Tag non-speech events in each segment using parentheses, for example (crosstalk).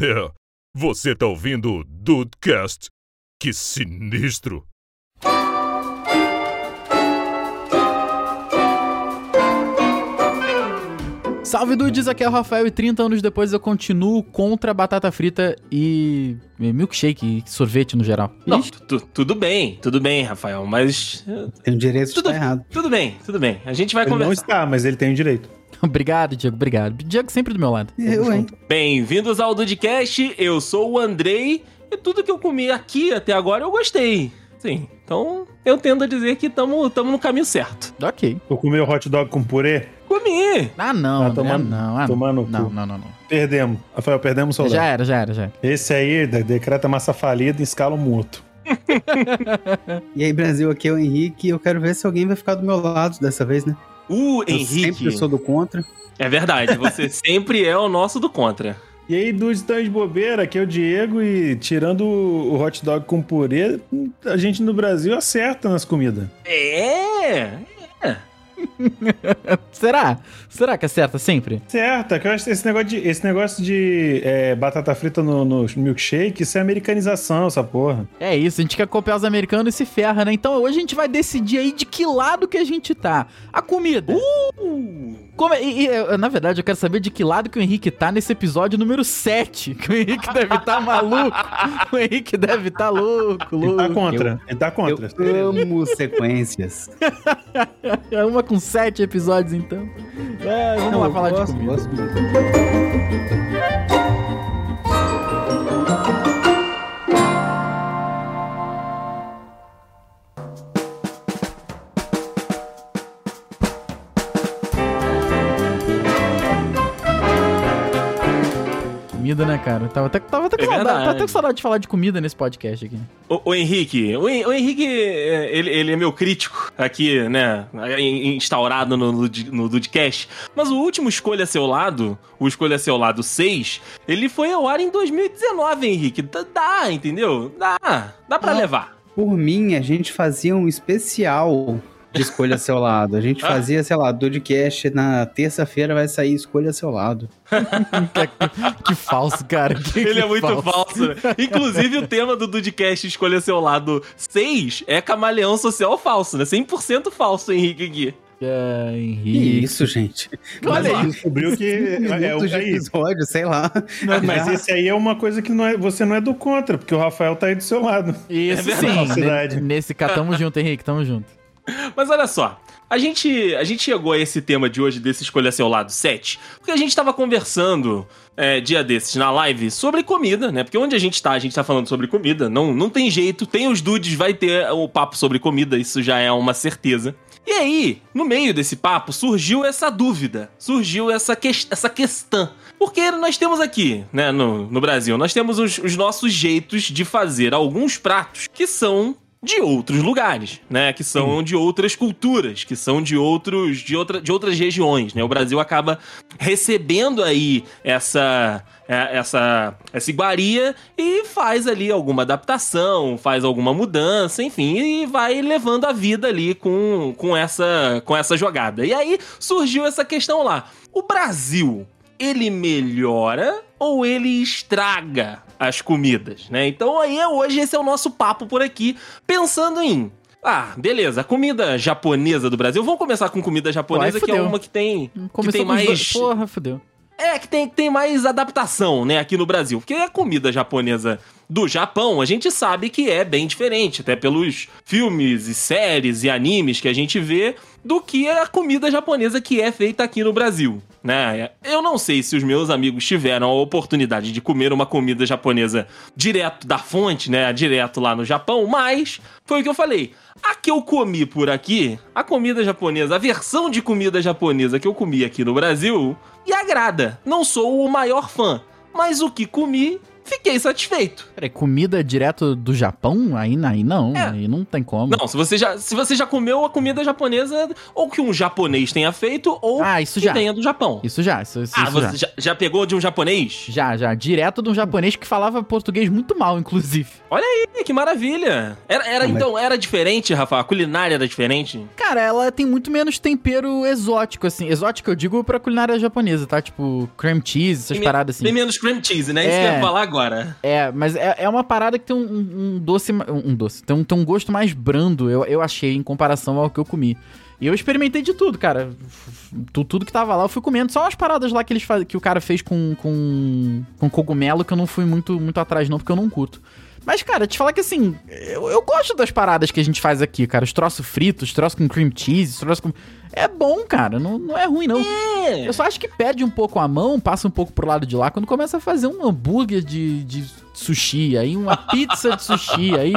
É, você tá ouvindo o Dudecast? Que sinistro! Salve dudes, aqui é o Rafael e 30 anos depois eu continuo contra batata frita e milkshake e sorvete no geral. Não, tu- tudo bem, tudo bem, Rafael, mas. Tem o direito de Tudo, estar errado. tudo bem, tudo bem. A gente vai Ele não conversar. está, mas ele tem o direito. (laughs) obrigado, Diego, obrigado. Diego sempre do meu lado. Eu, hein? Bem-vindos ao Dudcast, eu sou o Andrei e tudo que eu comi aqui até agora eu gostei. Sim, então eu tendo a dizer que estamos no caminho certo. Ok. Tu comeu hot dog com purê? Comi! Ah, não, Ah, André, tomando- não. Ah, tomando não, não, não, não, não. Perdemos. Rafael, perdemos o soldado. Já era, já era, já era. Esse aí de- decreta massa falida em escala morto. (laughs) E aí, Brasil, aqui é o Henrique e eu quero ver se alguém vai ficar do meu lado dessa vez, né? O Eu Henrique. sempre sou do contra. É verdade, você (laughs) sempre é o nosso do contra. E aí, dudes, estão de bobeira, aqui é o Diego e tirando o hot dog com purê, a gente no Brasil acerta nas comidas. É! (laughs) Será? Será que acerta sempre? Certo, é que eu acho que esse negócio de, esse negócio de é, batata frita no, no milkshake, isso é americanização, essa porra. É isso, a gente quer copiar os americanos e se ferra, né? Então hoje a gente vai decidir aí de que lado que a gente tá. A comida. Uh! Como é- e, e, eu, na verdade, eu quero saber de que lado que o Henrique tá nesse episódio número 7. Que o Henrique deve estar (laughs) maluco. O Henrique deve estar louco, Ele louco. tá contra, ele tá Eu contra. amo sequências. (laughs) É uma com 7 episódios, então. É, vamos Não, lá falar gosto, de comida. gosto muito. Comida, né, cara? Tava até, tava até com É saudade, verdade. tava até com saudade de falar de comida nesse podcast aqui. O, o Henrique, o, o Henrique, ele, ele é meu crítico aqui, né? in- Instaurado no, Lud- no Dudcast. Mas o último Escolha Seu Lado, o Escolha Seu Lado 6, ele foi ao ar em 2019, Henrique. Dá, dá, entendeu? Dá. Dá pra Não. levar. Por mim, a gente fazia um especial de Escolha Seu Lado. A gente Ah. fazia, sei lá, Dudcast na terça-feira vai sair Escolha Seu Lado. (laughs) Que falso, cara. Que, Ele que é muito falso, né? Inclusive, o tema do Dudcast Escolha Seu Lado 6 é camaleão social falso, né? 100% falso, Henrique, aqui. É, Que Henrique. isso, gente? Olha Mas aí. descobriu que é, é, de é, episódio, sei lá. Mas esse aí é uma coisa que não é, você não é do contra, porque o Rafael tá aí do seu lado. Isso É sim. Ne- Nesse cá, tamo junto, Henrique, tamo junto. Mas olha só, a gente, a gente chegou a esse tema de hoje, desse Escolha Seu Lado 7, porque a gente tava conversando é, dia desses na live sobre comida, né? Porque onde a gente tá, a gente tá falando sobre comida, não, não tem jeito, tem os dudes, vai ter o papo sobre comida, isso já é uma certeza. E aí, no meio desse papo, surgiu essa dúvida, surgiu essa, que, essa questão. Porque nós temos aqui, né, no, no Brasil, nós temos os, os nossos jeitos de fazer alguns pratos que são de outros lugares, né? Que são de outras culturas, que são de outros de, outra, de outras regiões, né? O Brasil acaba recebendo aí essa é, essa essa iguaria e faz ali alguma adaptação, faz alguma mudança, enfim, e vai levando a vida ali com, com essa com essa jogada. E aí surgiu essa questão lá. O Brasil, ele melhora ou ele estraga as comidas, né? Então aí hoje esse é o nosso papo por aqui, pensando em ah, beleza, a comida japonesa do Brasil. Vamos começar com comida japonesa, aí que é fudeu. uma que tem que Começou tem com os mais Porra, fodeu. é, que tem, tem mais adaptação, né, aqui no Brasil. Porque a comida japonesa do Japão, a gente sabe que é bem diferente, até pelos filmes e séries e animes que a gente vê, do que a comida japonesa que é feita aqui no Brasil, né? Eu não sei se os meus amigos tiveram a oportunidade de comer uma comida japonesa direto da fonte, né, direto lá no Japão, mas foi o que eu falei. A que eu comi por aqui, a comida japonesa, a versão de comida japonesa que eu comi aqui no Brasil, me agrada. Não sou o maior fã, mas o que comi fiquei satisfeito. Peraí, comida direto do Japão? Aí, aí não, É. aí não tem como. Não, se você, já, se você já comeu a comida japonesa, ou que um japonês tenha feito, ou Ah, isso que já. venha do Japão. Isso já, isso, isso, ah, isso você já. já. já pegou de um japonês? Já, já. Direto de um japonês que falava português muito mal, inclusive. Ih, que maravilha. Era, era mas- então, era diferente, Rafa? A culinária era diferente? Cara, ela tem muito menos tempero exótico, assim. Exótico eu digo pra culinária japonesa, tá? Tipo, cream cheese, essas Tem paradas assim. Tem menos cream cheese, né? Isso que eu É. ia falar agora. É, mas é, é uma parada que tem um, um- doce. Um, doce. Tem um, tem um gosto mais brando, eu, eu achei, em comparação ao que eu comi. E eu experimentei de tudo, cara. Tu- Tudo que tava lá eu fui comendo. Só umas paradas lá que, eles que o cara fez com, com, com cogumelo que eu não fui muito, muito atrás, não, porque eu não curto. Mas, cara, te falar que assim, eu, eu gosto das paradas que a gente faz aqui, cara. Os troços fritos, os troços com cream cheese, os troços com. É bom, cara. Não, não é ruim, não. É. Eu só acho que perde um pouco a mão, passa um pouco pro lado de lá, quando começa a fazer um hambúrguer de, de sushi, aí uma pizza de sushi, aí,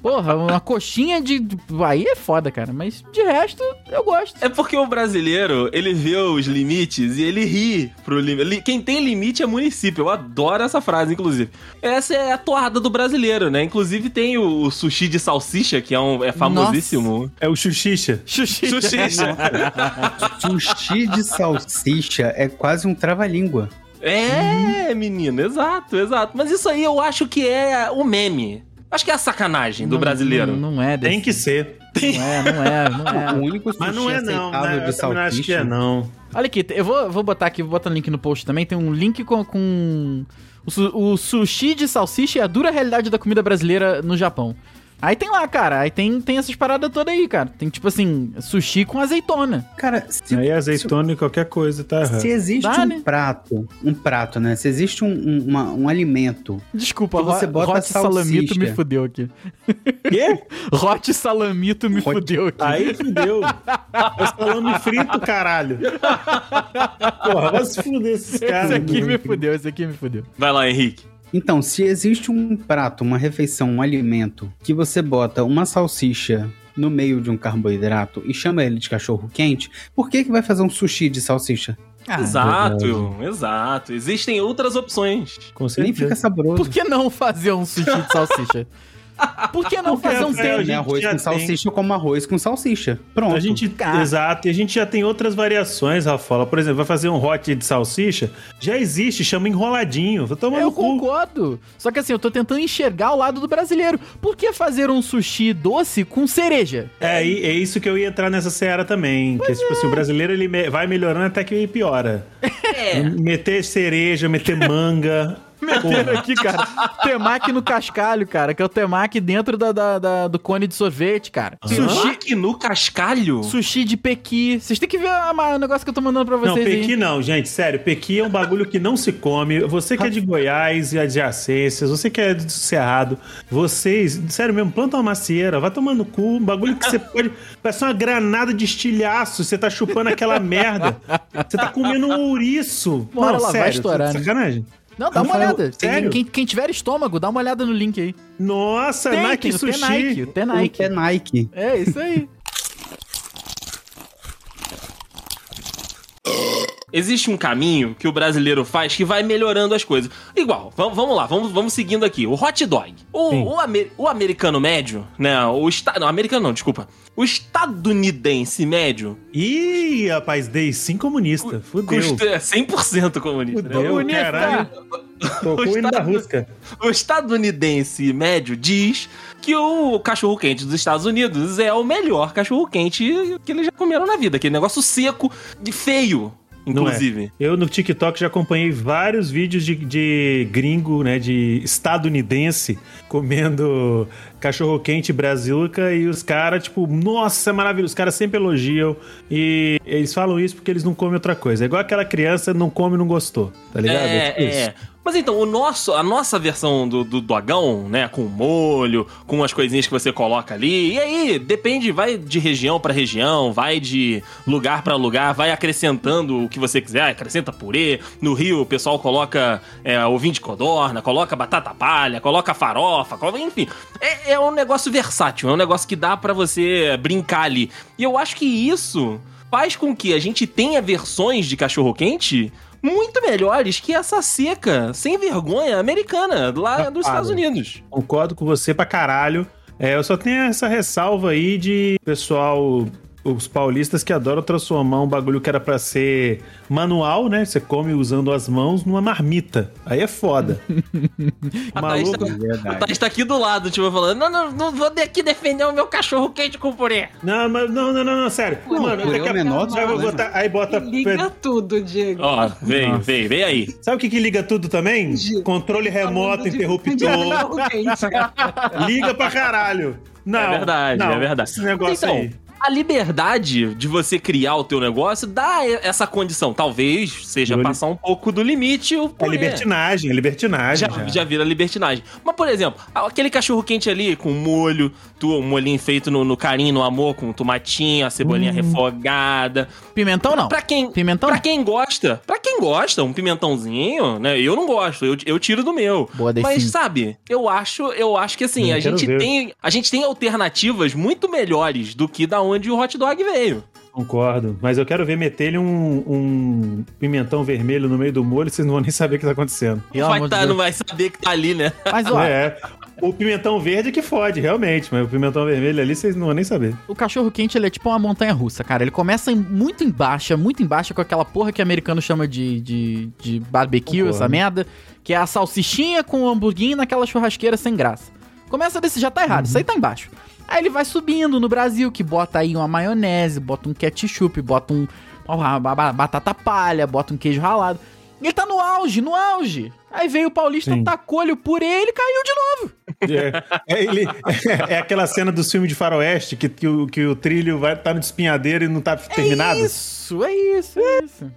porra, uma coxinha de. Aí é foda, cara. Mas de resto, eu gosto. É porque o brasileiro, ele vê os limites e ele ri pro limite. Quem tem limite é município. Eu adoro essa frase, inclusive. Essa é a toada do brasileiro, né? Inclusive tem o, sushi de salsicha, que é, um, é famosíssimo. É o Xuxixa. Sushi. Xuxicha. (laughs) (laughs) Sushi de salsicha é quase um trava-língua. É, menino, exato, exato. Mas isso aí eu acho que é o meme. Acho que é a sacanagem do Não- brasileiro. Não, não é desse. Tem que ser. Não é, não é, não é. O único sushi Mas não é não, né? Eu não acho que é salsicha. não. Olha aqui, eu vou, vou botar aqui, vou botar um link no post também. Tem um link com. com o, su- o sushi de salsicha e a dura realidade da comida brasileira no Japão. Aí tem lá, cara. Aí tem, tem essas paradas todas aí, cara. Tem tipo assim, sushi com azeitona. Cara, se, Aí azeitona e qualquer coisa tá errado. se existe Dá, um né? prato, um prato, né? Se existe um, um, uma- um alimento Desculpa, Que você bota Hot Salamito me fudeu aqui. Quê? (laughs) Hot Salamito me Hot- fudeu aqui. Aí fudeu. (laughs) É salame frito, caralho. Porra, vai se fuder esses caras. esse aqui né? me fudeu, esse aqui me fudeu. Vai lá, Henrique. Então, se existe um prato, uma refeição, um alimento que você bota uma salsicha no meio de um carboidrato e chama ele de cachorro quente, por que que vai fazer um sushi de salsicha? Ah, exato, exato. Existem outras opções. Com Nem fica saboroso. Por que não fazer um sushi de salsicha? (laughs) Por que não fazer um tempo? Gente arroz com tem. salsicha como arroz com salsicha. Pronto. A gente, Cara. exato, e a gente já tem outras variações, Rafaela. Por exemplo, vai fazer um hot de salsicha, já existe, chama enroladinho. Vai tomar Eu no cu. concordo. Só que assim, eu tô tentando enxergar o lado do brasileiro. Por que fazer um sushi doce com cereja? É, e- é isso que eu ia entrar nessa seara também. que é tipo assim, o brasileiro ele me- vai melhorando até que ele piora. (laughs) É. Meter cereja, meter manga. Meteram aqui, cara. Temaki no cascalho, cara. Que é o temaki dentro da, da- da- do cone de sorvete, cara. Sushi, Sushi no cascalho? sushi de pequi. Vocês têm que ver a- a- o negócio que eu tô mandando pra Não, vocês pequi aí. não, gente, sério. Pequi é um bagulho que não se come. Você que é de Goiás e adjacências, você que é do Cerrado, vocês, sério mesmo, planta uma macieira, vai tomando no cu, um bagulho que você (laughs) pode. Parece uma granada de estilhaço, você tá chupando aquela merda. Você tá comendo um ouriço. Não, ela vai sério, estourar, né? Não, dá uma olhada. Sério? quem, quem tiver estômago, dá uma olhada no link aí. Nossa, Tem, Nike tem o Sushi. O Um Tenike. pé Nike. É, isso aí. Existe um caminho que o brasileiro faz que vai melhorando as coisas. Igual, vamos, vamos lá, vamos, vamos seguindo aqui. O hot dog. O, o, amer- o americano médio, né? O esta, não, americano não, desculpa. O estadunidense médio Ih, rapaz, dei sim comunista. Fudeu. custa é 100% comunista. né? Fudeu, Comunista. caralho. Tocou o hino da Rusca. O estadunidense médio diz que o cachorro-quente dos Estados Unidos é o melhor cachorro-quente que eles já comeram na vida. Aquele negócio seco, de feio, Não é. inclusive. Eu no TikTok já acompanhei vários vídeos de, de gringo, né, de estadunidense, comendo cachorro quente brazuca e os caras, tipo, nossa, é maravilhoso. Os caras sempre elogiam e eles falam isso porque eles não comem outra coisa. É igual aquela criança não come e não gostou, tá ligado? É, tipo isso. é. Mas então, o nosso, a nossa versão do, do dogão, né, com molho, com as coisinhas que você coloca ali, e aí depende, vai de região pra região, vai de lugar pra lugar, vai acrescentando o que você quiser, acrescenta purê. No Rio, o pessoal coloca é, ovinho de codorna, coloca batata palha, coloca farofa, coloca, enfim. É, é um negócio versátil, é um negócio que dá pra você brincar ali. E eu acho que isso faz com que a gente tenha versões de cachorro-quente muito melhores que essa seca sem vergonha americana lá dos Estados Unidos. Concordo com você pra caralho. É, eu só tenho essa ressalva aí de pessoal os paulistas que adoram transformar um bagulho que era para ser manual, né? Você come usando as mãos numa marmita. Aí é foda. (laughs) o maluco... tá, tá, tá aqui do lado, tipo, falando: não, não, não vou aqui defender o meu cachorro quente com purê. Não, mas não, não, não, não sério. Não, Mano, purê é o menor vai botar, aí bota. Liga tudo, Diego. Ó, vem, Nossa. vem, vem aí. Sabe o que, que liga tudo também? Controle remoto, interruptor. liga pra caralho. Não, é verdade, não, é verdade. Esse negócio então, aí a liberdade de você criar o teu negócio dá essa condição. Talvez seja passar um pouco do limite. O é libertinagem, é libertinagem. Já, já. já vira libertinagem. Mas, por exemplo, aquele cachorro quente ali com molho, tu, um molhinho feito no, no carinho, no amor, com tomatinho, a cebolinha hum. refogada. Pimentão não. Pra quem, pimentão? Pra quem gosta, pra quem gosta, um pimentãozinho, né? Eu não gosto, eu, eu tiro do meu. Boa Mas, sabe, eu acho, eu acho que assim, a gente, tem, a gente tem alternativas muito melhores do que da onde onde o hot dog veio. Concordo, mas eu quero ver meter ele um, um pimentão vermelho no meio do molho, vocês não vão nem saber o que tá acontecendo. Não vai, tá, não vai saber que tá ali, né? Mas, ó, é, o pimentão verde é que fode, realmente, mas o pimentão vermelho ali vocês não vão nem saber. O cachorro quente, ele é tipo uma montanha russa, cara. Ele começa em, muito embaixo, muito embaixo, com aquela porra que o americano chama de, de, de barbecue, Concordo. essa merda, que é a salsichinha com o hamburguinho naquela churrasqueira sem graça. Começa desse, já tá errado, uhum. isso aí tá embaixo. Aí ele vai subindo no Brasil, que bota aí uma maionese, bota um ketchup, bota um uma batata palha, bota um queijo ralado. Ele tá no auge, no auge. Aí veio o Paulista, tacou-lhe o purê e ele caiu de novo. É, é, ele, é, é, aquela cena do filme de faroeste que, que, o, que o trilho vai tá no espinhadeiro e não tá é terminado. Isso, é isso, é isso.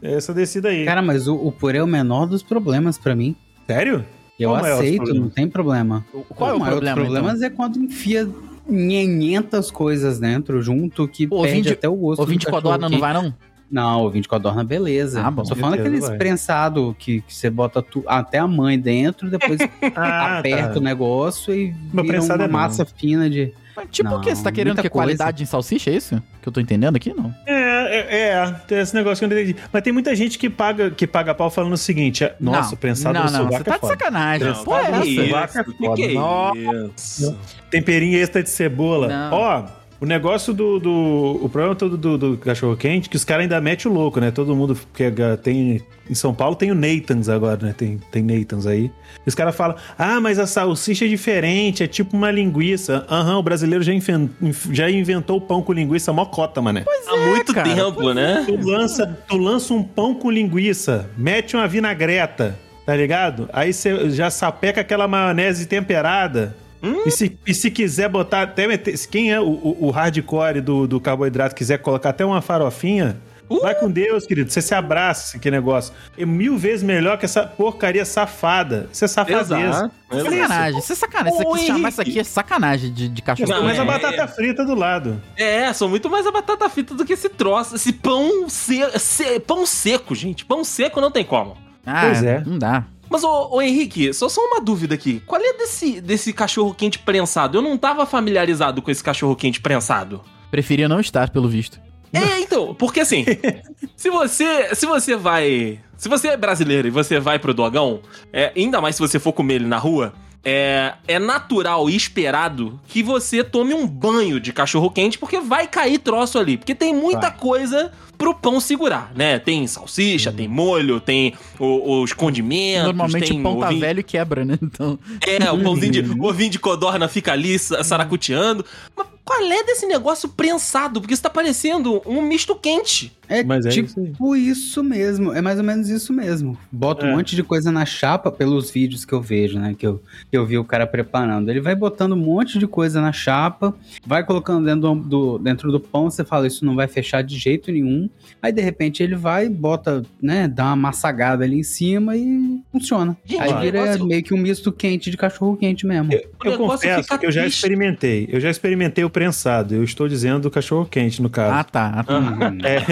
É essa descida aí. Cara, mas o, o purê é o menor dos problemas para mim. Sério? Eu Qual aceito, não tem problema. Qual é o, problema? O problema então? é quando enfia 500 coisas dentro junto que Pô, perde até o gosto. O de codorna não vai não? Não, o vinho de codorna, beleza. Ah, bom. Tô falando aqueles vai. prensado que, que você bota tu, até a mãe dentro, depois (laughs) ah, aperta tá. o negócio e Meu vira uma é massa não. fina de... Mas, tipo não, o quê? Você tá querendo que qualidade em salsicha, é isso? Que eu tô entendendo aqui, não? É, é, é, tem esse negócio que eu não entendi. Mas tem muita gente que paga, que paga pau falando o seguinte: é, nossa, não, prensado não, no não, você tá é de sacanagem. Não, Pô, é essa? Isso, é foda. Que que é isso? Temperinho extra de cebola. Ó, o negócio do, do. O problema todo do, do cachorro quente, que os caras ainda metem o louco, né? Todo mundo que tem. Em São Paulo tem o Nathans agora, né? Tem, tem Nathans aí. E os caras falam: ah, mas a salsicha é diferente, é tipo uma linguiça. Aham, uhum, o brasileiro já, inven, já inventou o pão com linguiça mocota, mané. Pois Há é, muito cara, tempo, né? Tu lança, tu lança um pão com linguiça, mete uma vinagreta, tá ligado? Aí você já sapeca aquela maionese temperada. Hum? E, se, e se quiser botar até. Quem é o, o, o hardcore do, do carboidrato quiser colocar até uma farofinha, Uh! Vai com Deus, querido. Você se abraça que negócio. É mil vezes melhor que essa porcaria safada. Isso é safadeza. É sacanagem. Isso é sacanagem. Isso aqui, chamar isso aqui é sacanagem de, de cachorro. Não, mas é, a batata frita do lado. É, sou muito mais a batata frita do que esse troço. Esse pão, se, se, pão seco, gente. Pão seco não tem como. Ah, pois é. Não dá. Mas, ô, ô, Henrique, só só uma dúvida aqui. Qual é desse, desse cachorro quente prensado? Eu não tava familiarizado com esse cachorro quente prensado. Preferia não estar, pelo visto. É, então, porque assim, (laughs) se você, se você vai, se você é brasileiro e você vai pro dogão, é, ainda mais se você for comer ele na rua, é, é natural e esperado que você tome um banho de cachorro quente, porque vai cair troço ali. Porque tem muita vai. coisa pro pão segurar, né? Tem salsicha, uhum. tem molho, tem o, os condimentos. Normalmente o pão tá ovinho... velho e quebra, né? Então... É, o pãozinho de, o (laughs) ovinho de codorna fica ali saracuteando. Mas qual é desse negócio prensado? Porque isso tá parecendo um misto quente. É, Mas é tipo isso, isso, mesmo, é mais ou menos isso mesmo. Bota é. um monte de coisa na chapa pelos vídeos que eu vejo, né? Que eu, que eu vi o cara preparando. Ele vai botando um monte de coisa na chapa, vai colocando dentro do, do, dentro do pão, você fala, isso não vai fechar de jeito nenhum. Aí de repente ele vai, bota, né, dá uma massagada ali em cima e funciona. Gente, Aí vira negócio... meio que um misto quente de cachorro quente mesmo. Eu, eu confesso que eu já experimentei. Eu já experimentei o prensado. Eu estou dizendo cachorro quente, no caso. Ah, tá. Ah, tá. Uhum. É.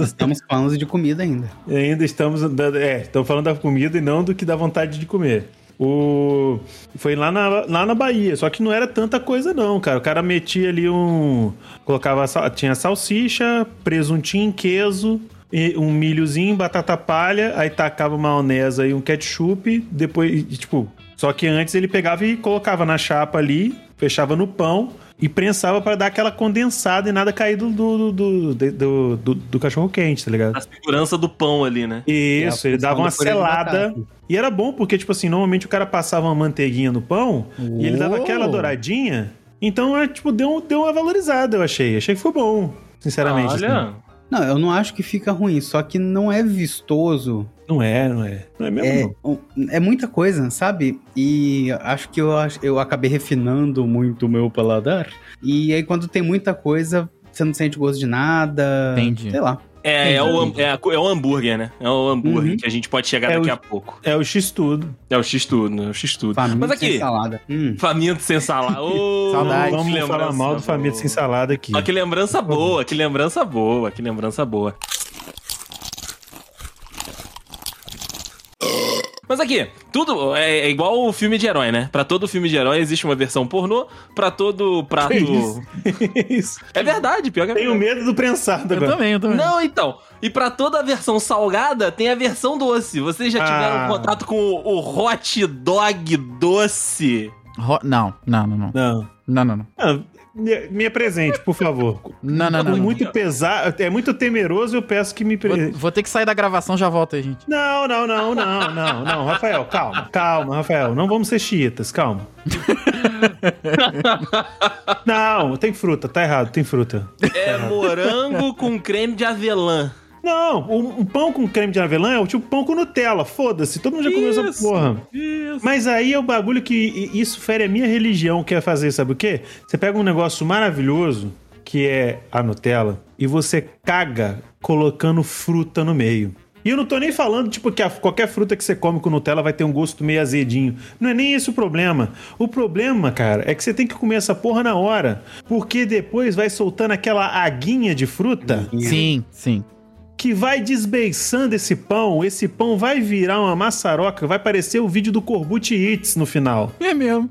(laughs) estamos falando de comida ainda. Ainda estamos. É, estamos falando da comida e não do que dá vontade de comer. O... Foi lá na, lá na Bahia, só que não era tanta coisa não, cara. O cara metia ali um... Colocava... Tinha salsicha, presuntinho, queijo, e um milhozinho, batata palha, aí tacava maionese e um ketchup, depois, e, tipo... Só que antes ele pegava e colocava na chapa ali, fechava no pão e prensava pra dar aquela condensada e nada cair do, do, do, do, do, do- do cachorro quente, tá ligado? A segurança do pão ali, né? Isso, É, ele dava uma selada. E era bom, porque, tipo assim, normalmente o cara passava uma manteiguinha no pão e ele dava aquela douradinha. Então, é, tipo, deu, deu uma valorizada, eu achei. Achei que foi bom, sinceramente. assim. Olha. Não, eu não acho que fica ruim, só que não é vistoso. Não é, não é. Não é mesmo, É, não. é muita coisa, sabe? E acho que eu, eu acabei refinando muito o meu paladar. E aí, quando tem muita coisa, você não sente gosto de nada. Entendi. Sei lá. É, é, o, é, é o hambúrguer, né? É o hambúrguer Uhum. que a gente pode chegar É daqui o- a pouco. É o X-Tudo. É o X-Tudo, né? O X-Tudo. Faminto Mas sem aqui, salada. Hum. faminto sem salada. Ô, (laughs) Saudade. Vamos lembrança falar mal do Família boa. Sem Salada aqui. Ó, que lembrança boa, que lembrança boa, que lembrança boa. Mas aqui, tudo é, é igual o filme de herói, né? Pra todo filme de herói existe uma versão pornô, pra todo prato. Que isso? (laughs) Isso. É verdade, pior que é Tenho medo do prensado Eu agora. também, eu também. Não, então. E pra toda a versão salgada, tem a versão doce. Vocês já tiveram Ah. contato com o, o hot dog doce? Ro- Não, não, não, não. Não. Não, não, não. Ah, me, me apresente, por favor. Não, não, não. É não. muito pesado, é muito temeroso, eu peço que me Vou, presente. vou ter que sair da gravação, já volto aí, gente. Não, não, não, não, não, não, Rafael, calma, calma, Rafael, não vamos ser chiitas, calma. (laughs) Não, tem fruta, tá errado, tem fruta. É morango com creme de avelã. Não, um, um pão com creme de avelã é o tipo pão com Nutella, foda-se, todo mundo já comeu essa porra. Isso. Mas aí é o bagulho que isso fere a minha religião, que é fazer, sabe o quê? Você pega um negócio maravilhoso, que é a Nutella, e você caga colocando fruta no meio. E eu não tô nem falando, tipo, que a- qualquer fruta que você come com Nutella vai ter um gosto meio azedinho. Não é nem esse o problema. O problema, cara, é que você tem que comer essa porra na hora. Porque depois vai soltando aquela aguinha de fruta Sim, sim. Que vai desbeiçando esse pão. Esse pão vai virar uma maçaroca, vai parecer o vídeo do Corbucci Eats no final. É mesmo.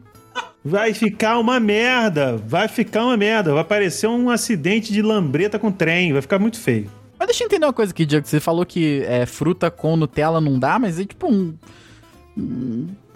Vai ficar uma merda, vai ficar uma merda, vai parecer um acidente de lambreta com trem, vai ficar muito feio. Mas deixa eu entender uma coisa aqui, Diego. Você falou que é, fruta com Nutella não dá, mas é tipo um.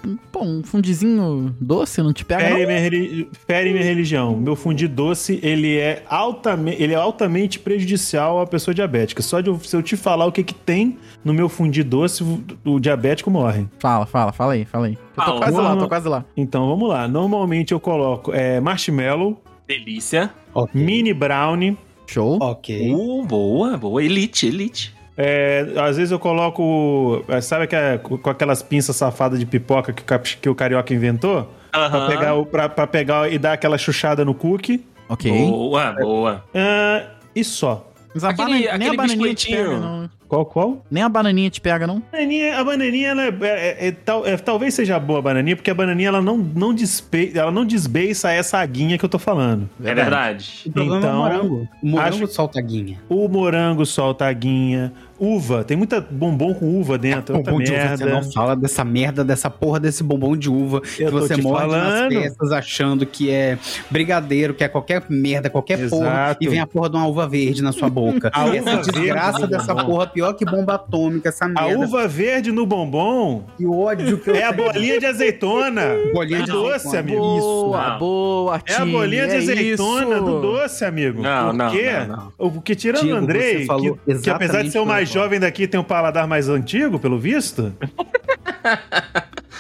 Um- Pô, um fundizinho doce não te pega, Fere não? minha, reli- fere minha religião. Meu fundi doce, ele é, altamente, ele é altamente prejudicial à pessoa diabética. Só de eu, se eu te falar o que, que tem no meu fundi doce, o, diabético morre. Fala, fala, fala aí, fala aí. Eu tô Fala. quase lá, tô quase lá. Então vamos lá. Normalmente eu coloco é, marshmallow, Delícia. Ok. mini brownie, Show. Ok. Uh, boa, boa. Elite, elite. É, às vezes eu coloco. é, Sabe que é com aquelas pinças safadas de pipoca que o, que o carioca inventou? Pra, Aham. pegar, o- pra, pra pegar e dar aquela chuchada no cookie. Ok. Boa, boa. Ah, e a Mas a Aquele- bana- nem a bananinha te pega, não. Qual, qual? Nem a bananinha te pega, não. A bananinha, a bananinha ela é, é- é- tal- é- talvez seja boa a bananinha, porque a bananinha ela não, não, despe, ela não desbeiça essa aguinha que eu tô falando. É verdade. O problema é Então, o morango. O morango acho- solta a guinha. O morango solta a aguinha. Uva, tem muita bombom com uva dentro, é Bombom de uva, você não fala dessa merda, dessa porra desse bombom de uva que Eu tô você morde nas falando. festas achando que é brigadeiro, que é qualquer merda, qualquer porra, Exato. e vem a porra de uma uva verde na sua boca. (laughs) A e essa desgraça verde dessa bombom. porra, pior que bomba atômica, essa A merda. uva verde no bombom Que ódio que eu é a bolinha de azeitona. Bolinha de doce, azeitona. amigo. Boa, Não. boa, É a bolinha de é azeitona isso. do doce, amigo. Não, não, Porque, não, não. o- Porque tirando o Andrei, que, que apesar de ser o que eu mais jovem daqui, tem um paladar mais antigo, pelo visto. (laughs)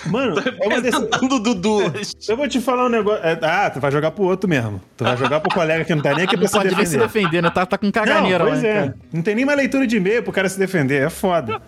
Mano, é uma Dudu. eu vou te falar um negócio. é, ah, tu vai jogar pro outro mesmo. Tu vai jogar pro colega que não tá nem aqui (laughs) pra Não se pode nem se defender. defender, né? Tá, tá com caganeira não, pois lá. é. cara. Não tem nem mais leitura de e-mail pro cara se defender. É foda.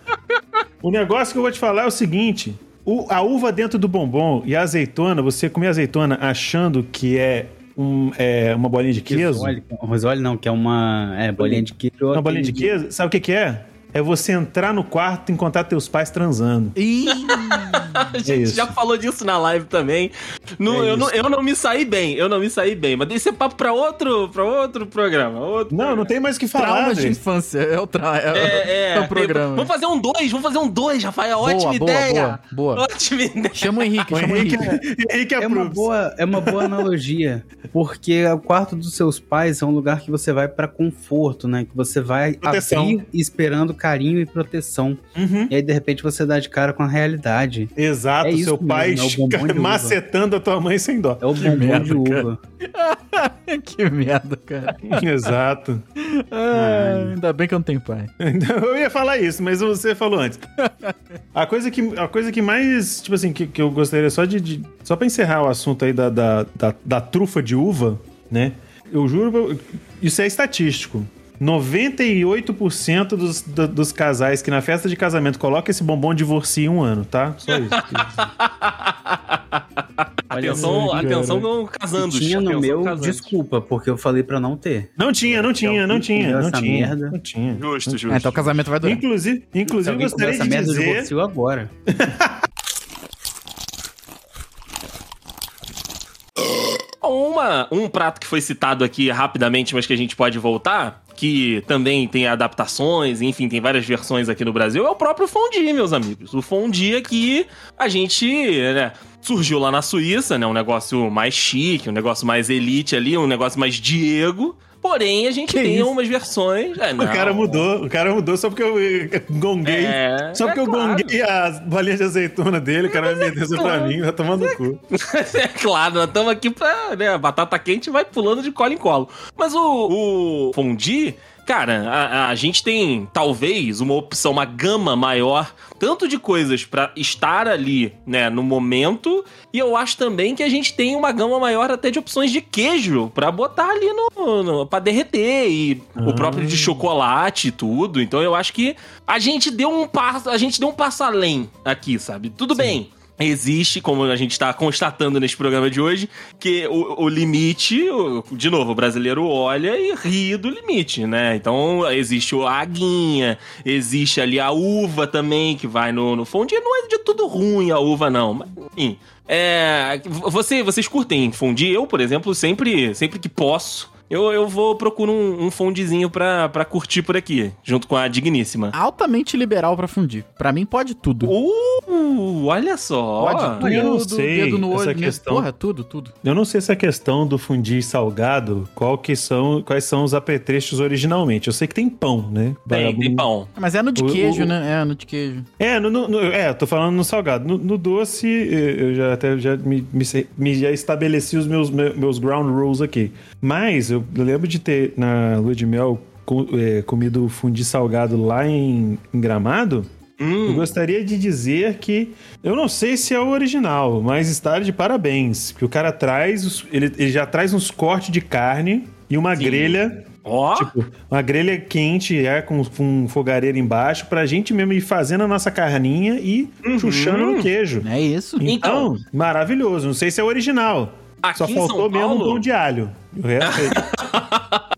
o negócio que eu vou te falar é o seguinte: o- a uva dentro do bombom e a azeitona, você comer azeitona achando que é, um, é uma bolinha de queijo. Risole, risole não, que é uma é, bolinha de queijo. Uma bolinha de queijo, sabe o que, que é? É você entrar no quarto e encontrar teus pais transando. Ih, (laughs) A gente isso. já falou disso na live também. No- É eu, não, isso. eu não me saí bem, eu não me saí bem. Mas esse é papo pra outro, pra outro programa. Outro Não, não tem mais o que falar, traumas de infância. É o, tra... é, É, é. (laughs) é o programa. Vamos fazer um dois, vamos fazer um dois, Rafael. Boa, Ótima boa, ideia. boa, boa. (laughs) Ótima ideia. Chama o Henrique, O chama o Henrique, Henrique. Henrique É uma, boa, é uma boa analogia, porque o quarto dos seus pais é um lugar que você vai pra conforto, né? Que você vai Proteção. abrir esperando carinho e proteção. Uhum. E aí, de repente, você dá de cara com a realidade. Exato, É seu mesmo, pai é o bombom de uva. macetando a tua mãe sem dó. É o bombom merda, de uva. (laughs) que merda, cara. (laughs) Exato. Ah, ainda bem que eu não tenho pai. Eu ia falar isso, mas você falou antes. A coisa que, a coisa que mais, tipo assim, que, que eu gostaria só de, de- Só pra encerrar o assunto aí da, da, da, da trufa de uva, né? Eu juro, isso é estatístico. 98% dos, do- dos casais que na festa de casamento colocam esse bombom divorciam em um ano, tá? Só isso. (laughs) Atenção, atenção com casando. Tinha no meu, casandos. desculpa, porque eu falei pra não ter. Não tinha, não tinha, não tinha, não essa tinha. merda. Não tinha. Justo, justo. É, então o casamento vai durar. Inclusive, inclusive gostaria começa de merda, dizer... agora. (laughs) Uma, um prato que foi citado aqui rapidamente, mas que a gente pode voltar, que também tem adaptações, enfim, tem várias versões aqui no Brasil, é o próprio fondue, meus amigos. O fondue aqui, a gente, né, surgiu lá na Suíça, né, um negócio mais chique, um negócio mais elite ali, um negócio mais Diego. Porém, a gente Que tem isso? umas versões... É, O cara mudou, o cara mudou só porque eu gonguei. É, só porque é eu claro. gonguei as bolinhas de azeitona dele, o cara vai meter isso pra mim, vai tomando no cu. (laughs) É claro, nós estamos aqui pra. Né, batata quente vai pulando de colo em colo. Mas o, o fondue, cara, a, a gente tem talvez uma opção, uma gama maior, tanto de coisas pra estar ali, né, no momento, e eu acho também que a gente tem uma gama maior até de opções de queijo pra botar ali no, no para derreter e o Ah. próprio de chocolate e tudo. Então eu acho que a gente deu um passo, a gente deu um passo além aqui, sabe? Tudo bem. Existe, como a gente está constatando nesse programa de hoje, que o, o limite, o- de novo, o brasileiro olha e ri do limite, né? Então existe a aguinha, existe ali a uva também, que vai no, no fondue. Não é de tudo ruim a uva, não. Mas, enfim. É, você, vocês curtem fondue? Eu, por exemplo, sempre, sempre que posso, eu, eu vou procuro um, um fondezinho pra, pra curtir por aqui, junto com a digníssima. Altamente liberal pra fundir. Pra mim pode tudo. Uh, olha só. Pode tudo, eu não sei dedo no essa olho, né? questão. porra, tudo, tudo. Eu não sei se a questão do fundir salgado, qual que são, quais são os apetrechos originalmente. Eu sei que tem pão, né? Tem, tem pão. Mas é no de O- queijo, o- né? É, no de queijo. É, no, no- no- é, eu tô falando no salgado. No, no doce, eu já até já me, me, me já estabeleci os meus, me- meus ground rules aqui. Mas eu lembro de ter na lua de mel co- eh, comido fundi salgado lá em, em Gramado. Eu Hum, gostaria de dizer que eu não sei se é o original, mas está de parabéns. Que o cara traz, os- ele, ele já traz uns cortes de carne e uma Sim. grelha ó. Tipo, uma grelha quente, é, com, com um fogareiro embaixo, pra gente mesmo ir fazendo a nossa carninha e Uhum. chuchando no queijo. É isso. Então, maravilhoso. Não sei se é original. Aqui Só faltou São mesmo um Paulo- pão de alho. O resto,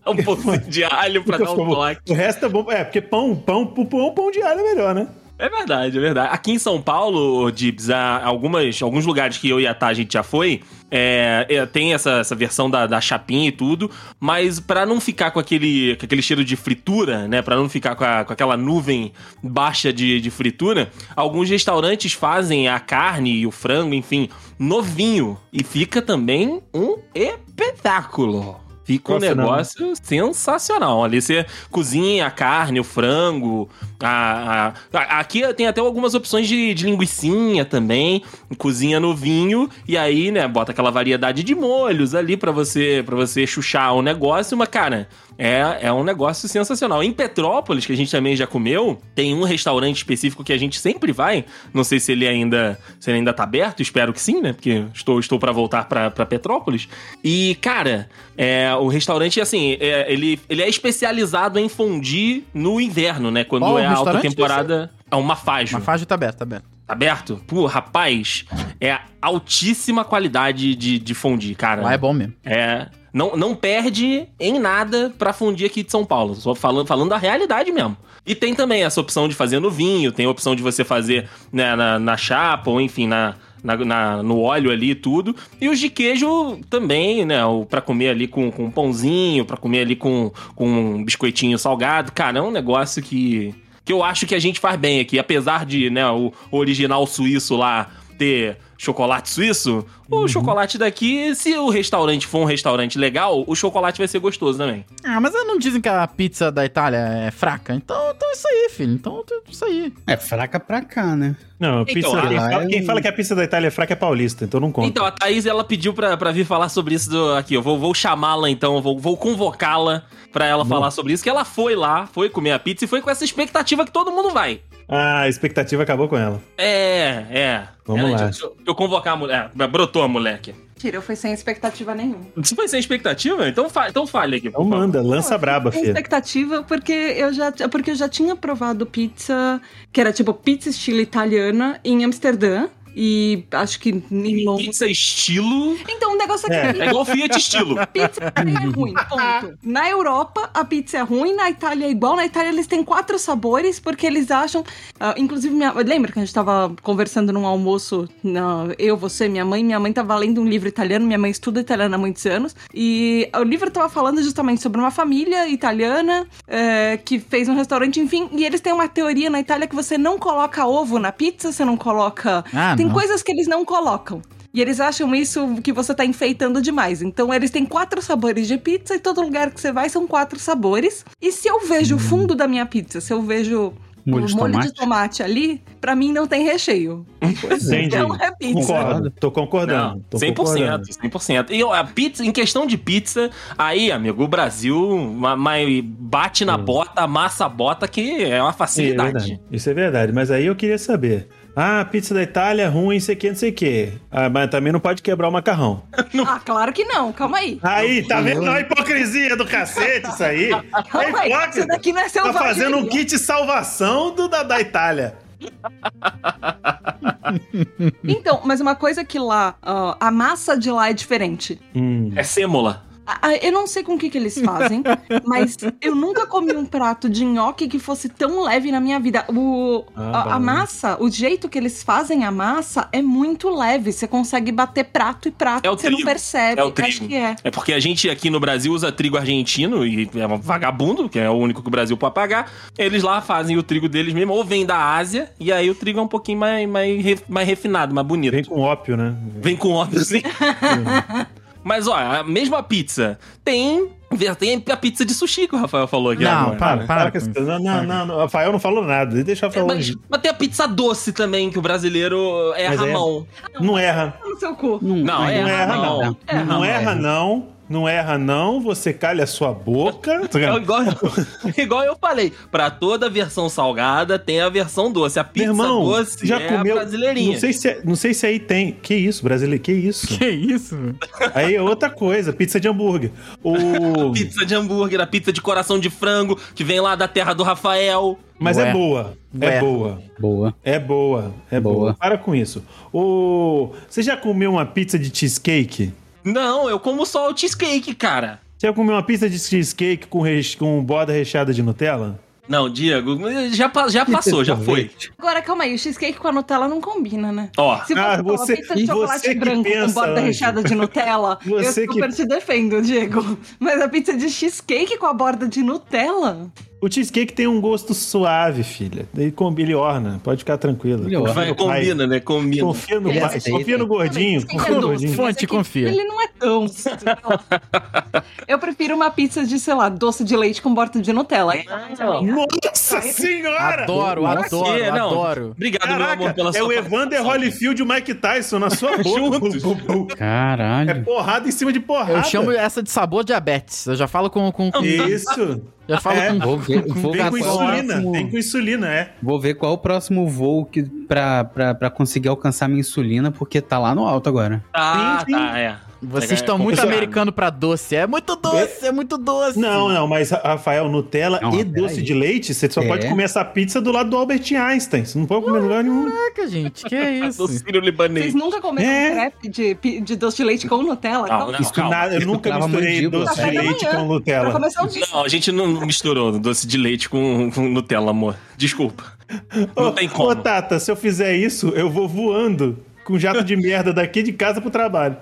é, (laughs) um pouquinho de alho pra dar um toque. o resto é bom. É, porque pão, pão, pão, pão, pão de alho é melhor, né? É verdade, é verdade. Aqui em São Paulo, Dibs, há algumas, alguns lugares que eu e a Tá, a gente já foi, é, é, tem essa, essa versão da, da chapinha e tudo, mas pra não ficar com aquele, com aquele cheiro de fritura, né? Pra não ficar com, a- com aquela nuvem baixa de, de fritura, alguns restaurantes fazem a carne e o frango, enfim, novinho. E fica também um espetáculo. Fica um Nossa, não. negócio sensacional. Ali você cozinha a carne, o frango. A, a- a- aqui tem até algumas opções de, de linguiçinha também. Cozinha no vinho. E aí, né, bota aquela variedade de molhos ali pra você para você chuchar o negócio. Mas, cara, é, é um negócio sensacional. Em Petrópolis, que a gente também já comeu, tem um restaurante específico que a gente sempre vai. Não sei se ele ainda, se ele ainda tá aberto, espero que sim, né? Porque estou, estou para voltar pra Petrópolis. E, cara, é, o restaurante, assim, é, ele, ele é especializado em fondue no inverno, né? Quando Qual é a alta restaurante temporada. É uma fajo. Uma faixa tá aberta, tá aberta. Tá aberto? Pô, rapaz, é altíssima qualidade de, de fondue, cara. Lá é bom mesmo. É. Não, não perde em nada pra fundir aqui de São Paulo. Só falando, falando da realidade mesmo. E tem também essa opção de fazer no vinho, tem a opção de você fazer né, na, na chapa, ou enfim, na, na, na- no óleo ali e tudo. E os de queijo também, né? Pra comer ali com, com pãozinho, pra comer ali com, com um biscoitinho salgado. Cara, é um negócio que, que eu acho que a gente faz bem aqui. Apesar de né, o original suíço lá ter chocolate suíço, o chocolate daqui, se o restaurante for um restaurante legal, o chocolate vai ser gostoso também. Ah, mas não dizem que a pizza da Itália é fraca? Então, então é isso aí, filho. Então é isso aí. É fraca pra cá, né? Não, a Então, pizza, quem, ah, fala, quem fala que a pizza da Itália é fraca é paulista, então não conta. Então, a Thaís, ela pediu pra, pra vir falar sobre isso do- aqui. Eu vou, vou chamá-la, então, vou, vou convocá-la pra ela falar sobre isso, que ela foi lá, foi comer a pizza e foi com essa expectativa que todo mundo vai. Ah, a expectativa acabou com ela. É, é. Vamos Ela- lá. Deixa, eu- eu convocar a mulher. É, brotou a moleque. Mentira, eu fui sem expectativa nenhuma. Você foi sem expectativa? Então, fa então fale aqui. por Então favor. manda, lança braba, Sem filha. expectativa porque eu já porque eu já tinha provado pizza que era tipo pizza estilo italiana em Amsterdã e acho que em Londres. Pizza estilo. Então o negócio é que É igual Fiat estilo. Pizza é ruim, ponto. Na Europa, a pizza é ruim, na Itália é igual. Na Itália, eles têm quatro sabores, porque eles acham. ah, inclusive, minha, lembra que a gente tava conversando num almoço, na- eu, você, minha mãe? Minha mãe tava lendo um livro italiano, minha mãe estuda italiano há muitos anos. E o livro tava falando justamente sobre uma família italiana eh, que fez um restaurante, enfim. E eles têm uma teoria na Itália que você não coloca ovo na pizza, você não coloca. Ah, Tem coisas que eles não colocam. E eles acham isso que você tá enfeitando demais. Então eles têm quatro sabores de pizza e todo lugar que você vai são quatro sabores. E se eu vejo o fundo da minha pizza, se eu vejo Molho de molho tomate? de tomate ali, pra mim não tem recheio. Entendi. Então é pizza. Concordo, tô concordando. Não, tô 100%, concordando. 100%. E a pizza, em questão de pizza, aí, amigo, o Brasil mas bate na bota, amassa a bota, que é uma É facilidade. verdade. Isso é verdade. Mas aí eu queria saber. Ah, pizza da Itália é ruim, sei que, não sei o que. Ah, mas também não pode quebrar o macarrão. (laughs) Ah, claro que não. Calma aí. Aí, tá vendo? A hipocrisia do cacete, isso aí. (laughs) Calma aí. Isso daqui não é Tá selvagem. fazendo um kit salvação do, da, da Itália. Então, mas uma coisa que lá, ó, a massa de lá é diferente. Hum. É sêmola. Ah, Eu não sei com o que, que eles fazem, (laughs) mas eu nunca comi um prato de nhoque que fosse tão leve na minha vida. O, Ah, a, a massa, o jeito que eles fazem a massa é muito leve. Você consegue bater prato e prato, É o você não trigo. percebe. É o Acho trigo. que é. É porque a gente aqui no Brasil usa trigo argentino e é um vagabundo, que é o único que o Brasil pode pagar. Eles lá fazem o trigo deles mesmo, ou vem da Ásia, e aí o trigo é um pouquinho mais, mais, mais refinado, mais bonito. Vem Vem, com ópio, né? com óbvio, sim. (laughs) Mas, ó, a mesma pizza tem, tem a pizza de sushi que o Rafael falou aqui Não, agora. para, para isso. Não, não, não, não. O Rafael não falou nada. Deixa eu É, falar. mas, mas tem a pizza doce também, que o brasileiro é Mas é- Ramon. Não erra. No seu cu. Não, é Não erra, Ramon. não. É, não não erra, erra. não. Não erra, não. Você calha a sua boca. (laughs) É igual, (laughs) igual eu falei, pra toda versão salgada tem a versão doce. A pizza irmão, doce já é comeu. a brasileirinha. Não sei, se, é- não sei se aí tem. Que isso, brasileiro? Que isso? Que isso? velho? (laughs) Aí é outra coisa, pizza de hambúrguer. O... Pizza de hambúrguer, a pizza de coração de frango, que vem lá da terra do Rafael. Mas Ué. é boa. É Ué. boa. Boa. É boa. É boa. Boa. Para com isso. O... Você já comeu uma pizza de cheesecake? Não, eu como só o cheesecake, cara. Você já comeu uma pizza de cheesecake com, reche... com borda recheada de Nutella? Não, Diego, já, já passou, já foi. Agora, calma aí, o cheesecake com a Nutella não combina, né? Ó, Se Ah, for você- uma pizza de chocolate você que branco com pensa, borda Anjo. recheada de Nutella, (laughs) Você eu que- super te defendo, Diego. Mas a pizza de cheesecake com a borda de Nutella? O cheesecake tem um gosto suave, filha. Ele, ele orna, pode ficar tranquilo. Ele. Confia vai, combina, né? Combina. Confia no pai. Confia no gordinho. Confia é no gordinho. Fonte, é confia. Ele não é tão. eu prefiro uma pizza de, sei lá, doce de leite com borda de Nutella. Nossa senhora! Adoro, adoro, É, não. adoro. Obrigado, meu Caraca, amor, pela é sua o Evander. Holyfield e o Mike Tyson na sua (laughs) boca. (laughs) É Caralho. porrada em cima de porrada. Eu chamo essa de sabor diabetes. Eu já falo com. com, com Isso. Já falo É. com. Vou ver, vou Vem ver com insulina. próximo- Vem com insulina, é. Vou ver qual é o próximo voo que, pra, pra, pra conseguir alcançar minha insulina, porque tá lá no alto agora. Tá, Sim, sim. tá, é. Vocês É estão muito americano pra doce. É muito doce, é, muito doce. Não, não, mas Rafael, Nutella Não, e doce de leite, você só É. pode comer essa pizza do lado do Albert Einstein. Você não pode comer em lugar nenhum. Caraca, gente, que é (laughs) isso? Do Sírio Libanês. Vocês nunca comeram É. um crepe de, de doce de leite com Nutella? Não, Calma. não. Isso calma. nada, eu nunca misturei mandíbula, doce de leite com Nutella. Não, a gente não misturou doce de leite com, com Nutella, amor. Desculpa. Não Ô, tem como. Ô, Tata, se eu fizer isso, eu vou voando com jato de merda daqui de casa pro trabalho.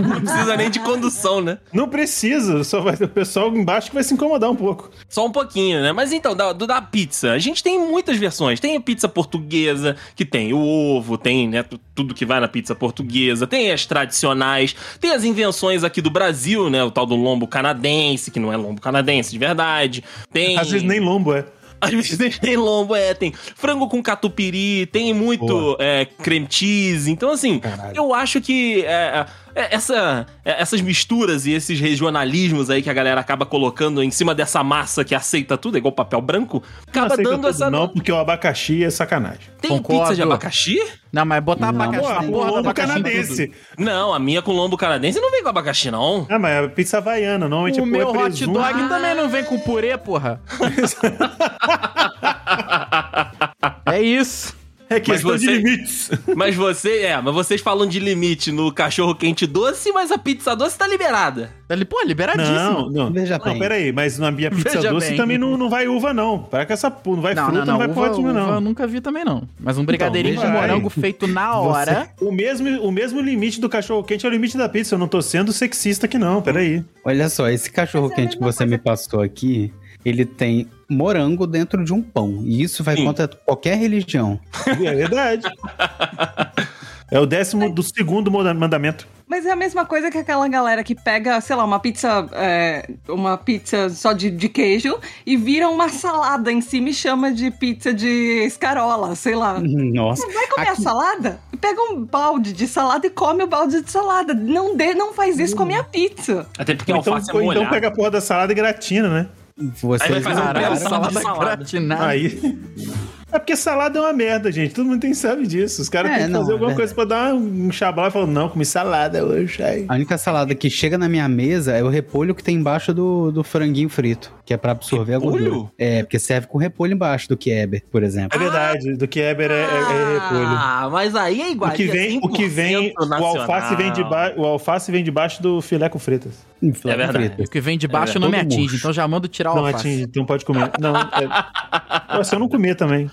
Não precisa nem de condução, né? Não precisa, só vai o pessoal embaixo que vai se incomodar um pouco. Só um pouquinho, né? Mas então, da, da pizza, a gente tem muitas versões. Tem a pizza portuguesa, que tem o ovo, tem né, tu- tudo que vai na pizza portuguesa, tem as tradicionais, tem as invenções aqui do Brasil, né? O tal do lombo canadense, que não é lombo canadense de verdade. Tem. Às vezes nem lombo é. Às vezes tem lombo, é, tem frango com catupiry, tem muito é, creme cheese. Então, assim, Caralho. eu acho que é, é, essa, é, essas misturas e esses regionalismos aí que a galera acaba colocando em cima dessa massa que aceita tudo, é igual papel branco, Não acaba aceita dando tudo essa. Não, porque o abacaxi é sacanagem. Tem Concordo. pizza de abacaxi? Não, mas botar Não, abacaxi Pô, na tem. o porra lombo abacaxi canadense. tudo. Não, a minha com lombo canadense não vem com abacaxi, não. Ah, mas é pizza havaiana, normalmente O é meu é hot dog também não vem com purê, porra. (laughs) é isso. É questão Mas de você- limites. (laughs) Mas você, é, mas vocês falam de limite no cachorro quente doce, mas a pizza doce tá liberada. Ele, pô, liberadíssimo. Não, não. Veja não, bem. peraí, mas na minha pizza Veja doce bem. também não, não vai uva, não. Para com essa. Não vai Não, fruta, não, não, não. vai Uva, porra nenhuma, uva eu não. nunca vi também, não. Mas um brigadeirinho Então, de morango feito na hora. O mesmo, o mesmo limite do cachorro quente é o limite da pizza. Eu não tô sendo sexista aqui, não. Peraí. Olha só, esse cachorro é quente que você me passou aqui, ele tem morango dentro de um pão. E isso vai Sim. contra qualquer religião. É verdade. É o décimo do segundo mandamento. Mas é a mesma coisa que aquela galera que pega, sei lá, uma pizza, é, uma pizza só de, de queijo e vira uma salada em cima e chama de pizza de escarola, sei lá. Nossa. Vai comer a Aqui- salada? Pega um balde de salada e come o balde de salada. Não dê, não faz isso com a minha pizza. Até porque Ou a então, alface é ou então pega a porra da salada e gratina, né? Vocês Aí vai fazer um de salada salada. gratinada. Aí. É porque salada é uma merda, gente. Todo mundo tem sabe disso. Os caras É, têm que não, fazer é alguma verdade. coisa pra dar um chablau e falar, não, comi salada hoje. Aí. A única salada que chega na minha mesa é o repolho que tem embaixo do, do franguinho frito, que é pra absorver a Repolho? gordura. É, porque serve com repolho embaixo do Kieber, por exemplo. É verdade, do Kieber é, é, é repolho. Ah, mas aí é igual. O que vem, o que vem, o alface vem debaixo, o alface vem debaixo do filé com fritas. É verdade. O que vem de baixo É, não me atinge, murcho. então já mando tirar o Não atinge, então pode comer. Não, é, (laughs) só não comer também.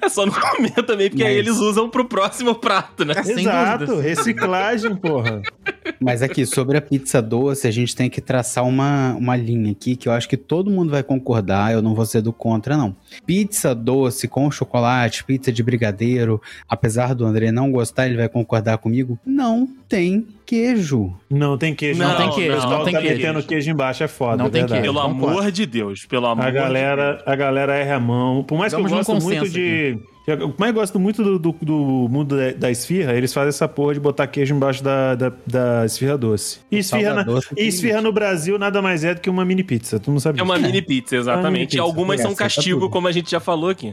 É só não comer também, porque aí Mas- eles usam pro próximo prato, né? Exato, reciclagem, porra. Mas aqui, sobre a pizza doce, a gente tem que traçar uma, uma linha aqui que eu acho que todo mundo vai concordar, eu não vou ser do contra, não. Pizza doce com chocolate, pizza de brigadeiro, apesar do André não gostar, ele vai concordar comigo, não tem queijo. Não tem queijo. Não tem queijo, O pessoal não tem tá queijo. metendo queijo embaixo, é foda. Não é tem verdade. queijo. Pelo amor de Deus, pelo amor A de Deus. galera, a galera erra a mão. Por mais Vamos que eu num gosto muito de. Eu mais gosto muito do, do, do mundo da, da esfirra, eles fazem essa porra de botar queijo embaixo da, da, da esfirra doce. E esfirra, na- doce e esfirra no Brasil nada mais é do que uma mini pizza. Tu não sabe É uma mini pizza, É uma mini exatamente. pizza. E algumas É, são castigo, como a gente já falou aqui.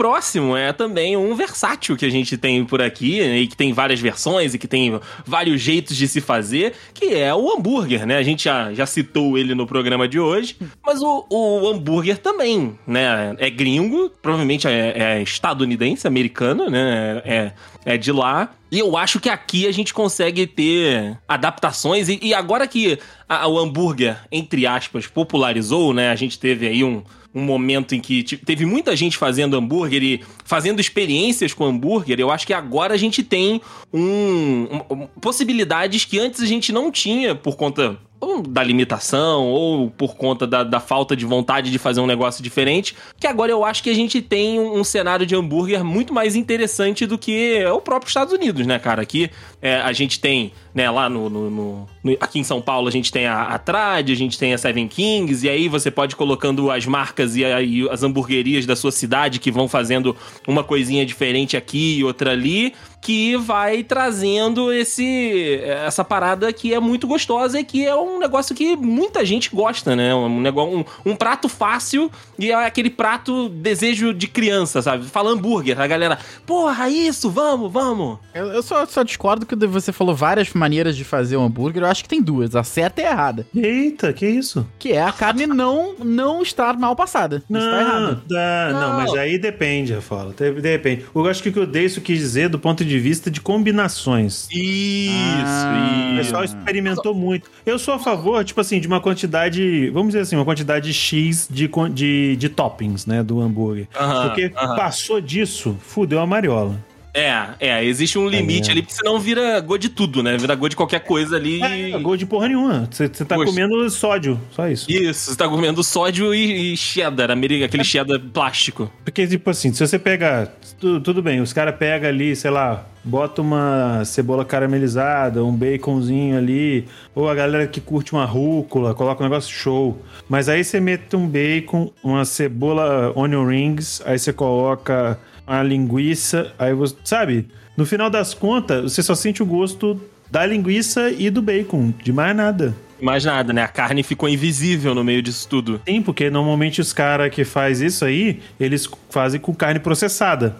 Próximo é também um versátil que a gente tem por aqui, e que tem várias versões e que tem vários jeitos de se fazer, que é o hambúrguer, né? A gente já, já citou ele no programa de hoje, mas o, o hambúrguer também, né? É gringo, provavelmente é, é estadunidense, americano, né? É, é de lá. E eu acho que aqui a gente consegue ter adaptações. E, e agora que a- o hambúrguer, entre aspas, popularizou, né? A gente teve aí um, um momento em que ti- teve muita gente fazendo hambúrguer e fazendo experiências com hambúrguer. Eu acho que agora a gente tem um- um- possibilidades que antes a gente não tinha por conta ou da limitação ou por conta da, da falta de vontade de fazer um negócio diferente. Que agora eu acho que a gente tem um, um cenário de hambúrguer muito mais interessante do que o próprio Estados Unidos, né, cara? Aqui é, a gente tem né? Lá no, no- no- no- Aqui em São Paulo a gente tem a, a Trad, a gente tem a Seven Kings, e aí você pode ir colocando as marcas e aí as hamburguerias da sua cidade que vão fazendo uma coisinha diferente aqui e outra ali, que vai trazendo esse essa parada que é muito gostosa e que é um negócio que muita gente gosta, né? Um, negócio, um, um prato fácil e é aquele prato desejo de criança, sabe? Fala hambúrguer, a galera, porra, isso, vamos, vamos. Eu, eu só, só discordo que você falou várias maneiras de fazer um hambúrguer. Eu acho que tem duas, a certa e a errada. Eita, que isso? Que é a carne não, não estar mal passada. Não, Isso tá errado. dá- não, Não. mas aí depende, Rafael. De- Depende. Eu acho que o que eu dei isso quis dizer do ponto de vista de combinações. Isso, Ah. O pessoal experimentou muito. Eu sou a favor, tipo assim, de uma quantidade, vamos dizer assim, uma quantidade X de, de, de toppings, né, do hambúrguer. Aham, Porque aham. passou disso, fudeu a mariola. É, é, existe um limite mesmo. ali, porque senão vira go de tudo, né? Vira go de qualquer coisa ali. É, gol de porra nenhuma. Você tá Poxa. comendo sódio, só isso. Isso, você tá comendo sódio e, e cheddar, aquele cheddar plástico. Porque, tipo assim, se você pega. tu- tudo bem, os caras pegam ali, sei lá, bota uma cebola caramelizada, um baconzinho ali, ou a galera que curte uma rúcula, coloca um negócio show. Mas aí você mete um bacon, uma cebola onion rings, aí você coloca uma linguiça, aí você. Sabe? No final das contas, você só sente o gosto da linguiça e do bacon, de mais nada. Mais nada, né? A carne ficou invisível no meio disso tudo. Sim, porque normalmente os caras que faz isso aí, eles fazem com carne processada.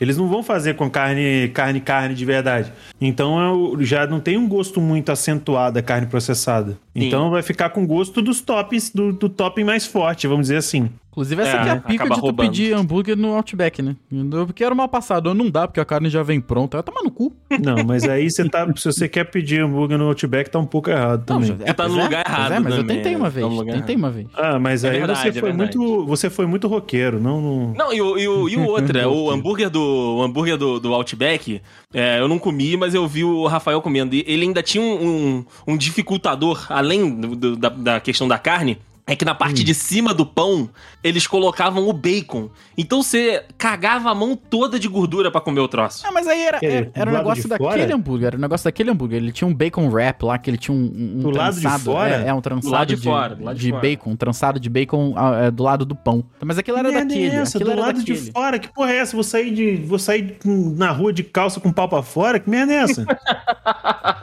Eles não vão fazer com carne, carne, carne de verdade. Então eu- já não tem um gosto muito acentuado a carne processada. Sim. Então vai ficar com gosto dos toppings, do, do topping mais forte, vamos dizer assim. Inclusive, essa É, aqui é a pica acaba de tu roubando. pedir hambúrguer no Outback, né? Eu quero mal passado. Não dá, porque a carne já vem pronta. Vai tomar no cu. Não, mas aí você tá. se você quer pedir hambúrguer no Outback, tá um pouco errado também. já- Você tá no pois lugar pois errado É, mas eu também, tentei uma né? vez. Tá no lugar Tentei uma vez. Ah, mas É aí verdade, você é foi muito. Você foi muito roqueiro, não. não... Não, e o, e o, e o outro, é, o hambúrguer do, o hambúrguer do, do Outback, é, eu não comi, mas eu vi o Rafael comendo. E ele ainda tinha um, um, um dificultador, além do- do- da, da questão da carne. É que na parte de cima do pão, eles colocavam o bacon. Então você cagava a mão toda de gordura pra comer o troço. Ah, mas aí era, era, era um negócio daquele fora? hambúrguer. Era um negócio daquele hambúrguer. Ele tinha um bacon wrap lá, que ele tinha um, um Do lado de trançado. fora? É, é um trançado lado de de, fora, do lado de de fora. bacon. Um trançado de bacon ah, é, do lado do pão. Mas aquilo era merda daquele. É essa? aquilo do era lado daquele. de fora? Que porra é essa? Vou sair, de, vou sair na rua de calça com pau pra fora? Que merda é essa? (laughs)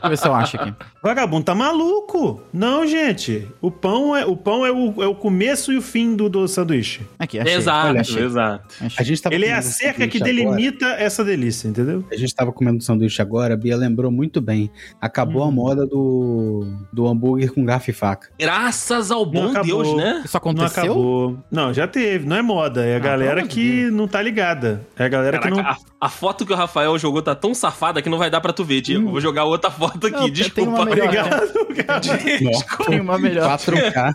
Deixa eu ver se eu acho aqui. Vagabundo tá maluco. Não, gente. O pão é o, pão é o, é o começo e o fim do, do sanduíche. Aqui, achei. exato, Olha, achei. exato. achei. A gente tava Ele é a cerca que sanduíche agora. delimita essa delícia, entendeu? A gente tava comendo sanduíche agora, a Bia lembrou muito bem. Acabou Hum. a moda do, do hambúrguer com garfo e faca. Graças ao bom Não acabou. Deus, né? Isso Não aconteceu? acabou. Não, já teve. Não é moda. É a Ah, galera que não tá ligada. É a galera que Caraca, não. a, a foto que o Rafael jogou tá tão safada que não vai dar pra tu ver, Diego. Vou jogar outra foto aqui, Não, tem- tem desculpa. uma melhor. Obrigado, (laughs) cara. Tem uma melhor. 4K.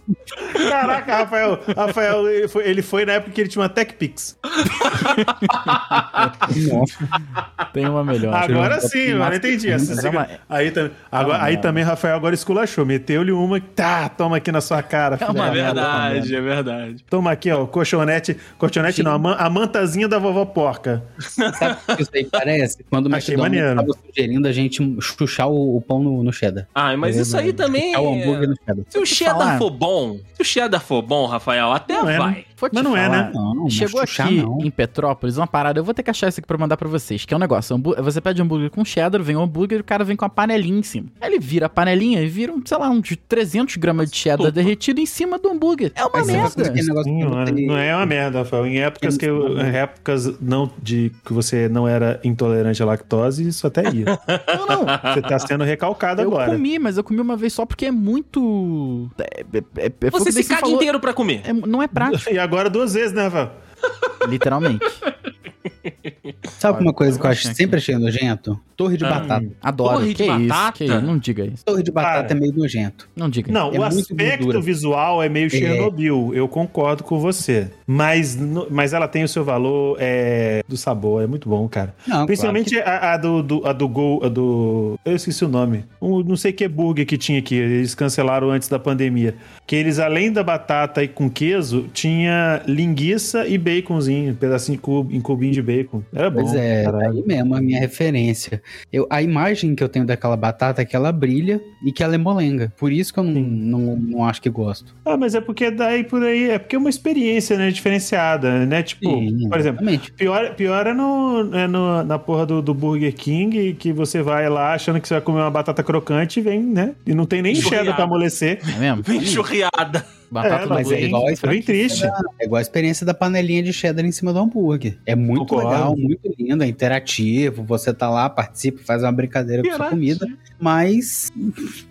Caraca, Rafael. Rafael, ele foi, ele foi na época que ele tinha uma TechPix. Nossa. Tem uma melhor. Agora sim, uma- mano, entendi. Essa é uma- Aí, tam- agora- uma aí merda. também Rafael agora esculachou. Meteu-lhe uma. Tá, toma aqui na sua cara. filho uma É merda, merda. verdade, é verdade. Toma aqui, ó, colchonete. Colchonete não, a, man- a mantazinha da vovó porca. Sabe (laughs) isso aí parece? Quando o Achei McDonald's maneiro. tava sugerindo a gente chuchar o, o pão no, no cheddar. Ah, mas isso aí também. Chuchar o hambúrguer no cheddar. Se o cheddar for bom, se o cheddar for bom, Rafael, até Não é, vai. né? Vou te Mas não é, falar. né? Não, mas Chegou chuchar aqui não. em Petrópolis uma parada, eu vou ter que achar isso aqui pra mandar pra vocês, que é um negócio, você pede hambúrguer com cheddar, vem o hambúrguer e o cara vem com a panelinha em cima. Aí ele vira a panelinha e vira, um, sei lá, uns 300 gramas de cheddar Sopa. derretido em cima do hambúrguer. É uma fazer merda. Sim, eu não é uma merda, Rafael. Em épocas que eu- em épocas não de que você não era intolerante à lactose, isso até ia. (laughs) Não, não. Você tá sendo recalcado Eu agora. comi, mas eu comi uma vez só porque é muito... É, é, é, é, Você se caga falou, inteiro pra comer. é- não é prático, (laughs) E agora duas vezes, né, Rafael? literalmente. (laughs) (laughs) Sabe uma coisa que eu acho, sempre achei nojento? Torre de Ah. batata. Adoro. Torre de que isso, batata? que isso, não diga isso. Torre de batata Cara. é meio nojento. Não diga Não, É o aspecto gordura. visual é meio Chernobyl. Eu concordo com você. Mas, no- mas ela tem o seu valor é, do sabor. É muito bom, cara. Não, Principalmente a, a do, do, a do Gol, a do. Eu esqueci o nome. Um, não sei que burger que tinha aqui. Eles cancelaram antes da pandemia. Que eles, além da batata e com queijo, tinha linguiça e baconzinho. Um pedacinho em cubinho de bacon. Era bom. Pois é, caralho. aí mesmo a minha referência. Eu, a imagem que eu tenho daquela batata é que ela brilha e que ela é molenga. Por isso que eu não, não, não acho que gosto. Ah, mas é porque daí por aí, é porque é uma experiência, né, diferenciada, né? Tipo, Sim, por exemplo, exatamente. pior, pior é, no, é no- na porra do, do Burger King, que você vai lá achando que você vai comer uma batata crocante e vem, né? E não tem nem cheddar pra amolecer. É mesmo? Bem churriada. Batata É, do mas é igual a bem experiência triste. da- é igual a experiência da panelinha de cheddar em cima do hambúrguer. É muito Concordo. legal, muito lindo, é interativo. Você tá lá, participa, faz uma brincadeira com sua comida. Mas,